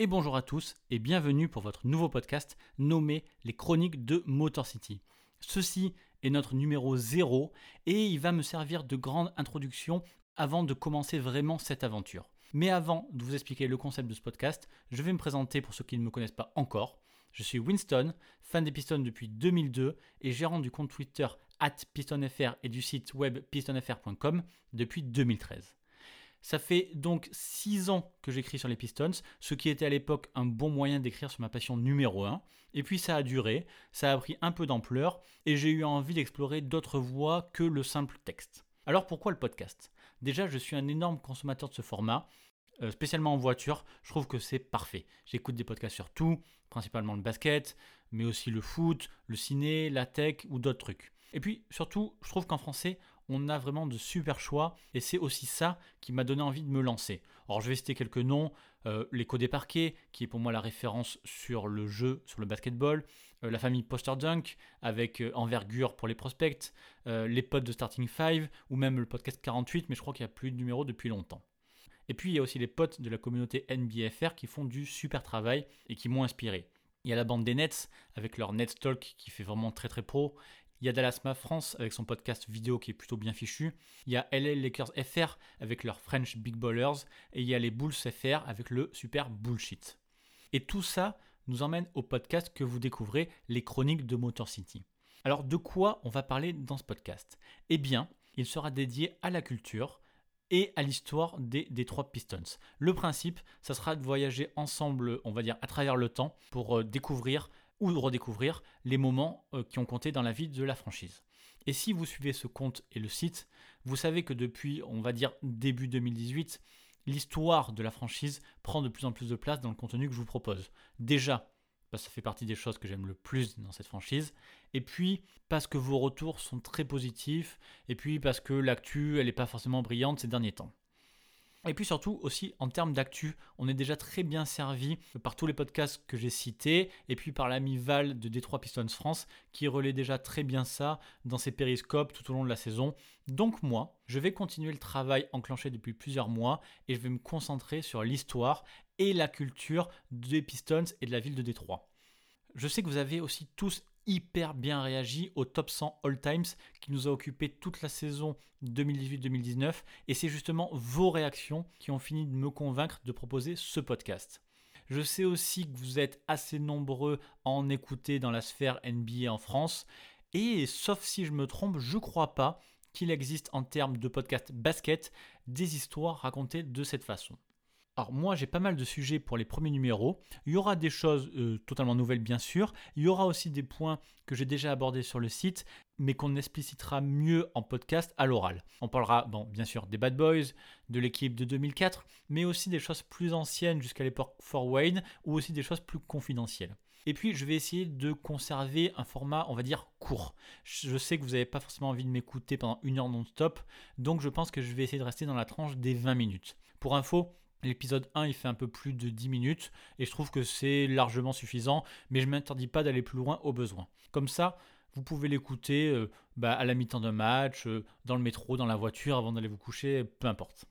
et bonjour à tous et bienvenue pour votre nouveau podcast nommé Les Chroniques de Motor City. Ceci est notre numéro 0 et il va me servir de grande introduction avant de commencer vraiment cette aventure. Mais avant de vous expliquer le concept de ce podcast, je vais me présenter pour ceux qui ne me connaissent pas encore. Je suis Winston, fan des Pistons depuis 2002 et gérant du compte Twitter at PistonFR et du site web pistonfr.com depuis 2013. Ça fait donc 6 ans que j'écris sur les Pistons, ce qui était à l'époque un bon moyen d'écrire sur ma passion numéro 1. Et puis ça a duré, ça a pris un peu d'ampleur, et j'ai eu envie d'explorer d'autres voies que le simple texte. Alors pourquoi le podcast? Déjà, je suis un énorme consommateur de ce format, euh, spécialement en voiture, je trouve que c'est parfait. J'écoute des podcasts sur tout, principalement le basket, mais aussi le foot, le ciné, la tech ou d'autres trucs. Et puis surtout, je trouve qu'en français, on a vraiment de super choix et c'est aussi ça qui m'a donné envie de me lancer. Alors je vais citer quelques noms, euh, l'écho des parquets, qui est pour moi la référence sur le jeu, sur le basketball, euh, la famille Poster Dunk avec euh, envergure pour les prospects, euh, les potes de Starting 5 ou même le podcast 48, mais je crois qu'il n'y a plus de numéro depuis longtemps. Et puis il y a aussi les potes de la communauté NBFR qui font du super travail et qui m'ont inspiré. Il y a la bande des Nets avec leur Nets Talk qui fait vraiment très très pro. Il y a Dallasma France avec son podcast vidéo qui est plutôt bien fichu. Il y a LA Lakers FR avec leur French Big Ballers. Et il y a les Bulls FR avec le super bullshit. Et tout ça nous emmène au podcast que vous découvrez, les chroniques de Motor City. Alors de quoi on va parler dans ce podcast? Eh bien, il sera dédié à la culture et à l'histoire des Detroit Pistons. Le principe, ça sera de voyager ensemble, on va dire, à travers le temps pour euh, découvrir ou redécouvrir les moments euh, qui ont compté dans la vie de la franchise. Et si vous suivez ce compte et le site, vous savez que depuis, on va dire, début 2018, l'histoire de la franchise prend de plus en plus de place dans le contenu que je vous propose. Déjà, parce que ça fait partie des choses que j'aime le plus dans cette franchise. Et puis, parce que vos retours sont très positifs. Et puis, parce que l'actu, elle n'est pas forcément brillante ces derniers temps. Et puis surtout aussi en termes d'actu, on est déjà très bien servi par tous les podcasts que j'ai cités et puis par l'ami Val de Détroit Pistons France qui relaie déjà très bien ça dans ses périscopes tout au long de la saison. Donc moi, je vais continuer le travail enclenché depuis plusieurs mois et je vais me concentrer sur l'histoire et la culture des Pistons et de la ville de Détroit. Je sais que vous avez aussi tous hyper bien réagi au top 100 All Times qui nous a occupé toute la saison 2018-2019 et c'est justement vos réactions qui ont fini de me convaincre de proposer ce podcast. Je sais aussi que vous êtes assez nombreux à en écouter dans la sphère NBA en France et sauf si je me trompe, je crois pas qu'il existe en termes de podcast basket des histoires racontées de cette façon. Alors moi j'ai pas mal de sujets pour les premiers numéros. Il y aura des choses euh, totalement nouvelles bien sûr. Il y aura aussi des points que j'ai déjà abordés sur le site, mais qu'on explicitera mieux en podcast à l'oral. On parlera bon, bien sûr des Bad Boys, de l'équipe de 2004, mais aussi des choses plus anciennes jusqu'à l'époque Fort Wayne, ou aussi des choses plus confidentielles. Et puis je vais essayer de conserver un format, on va dire, court. Je sais que vous n'avez pas forcément envie de m'écouter pendant une heure non-stop, donc je pense que je vais essayer de rester dans la tranche des 20 minutes. Pour info, L'épisode 1, il fait un peu plus de 10 minutes et je trouve que c'est largement suffisant, mais je ne m'interdis pas d'aller plus loin au besoin. Comme ça, vous pouvez l'écouter euh, bah, à la mi-temps d'un match, euh, dans le métro, dans la voiture, avant d'aller vous coucher, peu importe.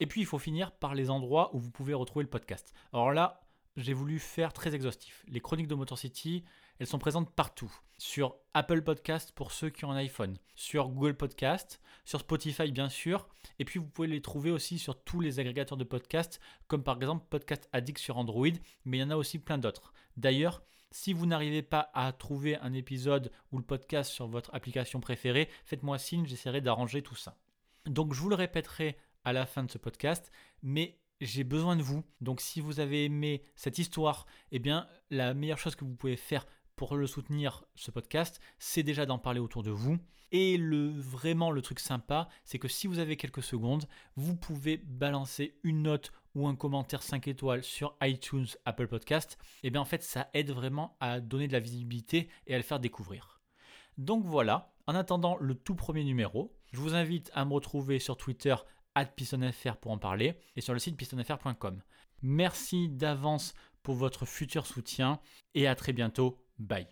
Et puis, il faut finir par les endroits où vous pouvez retrouver le podcast. Alors là, j'ai voulu faire très exhaustif. Les chroniques de Motor City, elles sont présentes partout. Sur Apple Podcast pour ceux qui ont un iPhone, sur Google Podcast, sur Spotify bien sûr, et puis vous pouvez les trouver aussi sur tous les agrégateurs de podcasts, comme par exemple Podcast Addict sur Android, mais il y en a aussi plein d'autres. D'ailleurs, si vous n'arrivez pas à trouver un épisode ou le podcast sur votre application préférée, faites-moi signe, j'essaierai d'arranger tout ça. Donc je vous le répéterai à la fin de ce podcast, mais j'ai besoin de vous. Donc si vous avez aimé cette histoire, eh bien la meilleure chose que vous pouvez faire pour le soutenir ce podcast, c'est déjà d'en parler autour de vous. Et le vraiment le truc sympa, c'est que si vous avez quelques secondes, vous pouvez balancer une note ou un commentaire 5 étoiles sur iTunes, Apple Podcast, et eh bien en fait ça aide vraiment à donner de la visibilité et à le faire découvrir. Donc voilà, en attendant le tout premier numéro, je vous invite à me retrouver sur Twitter pistonfr pour en parler et sur le site pistonfr.com. Merci d'avance pour votre futur soutien et à très bientôt. Bye.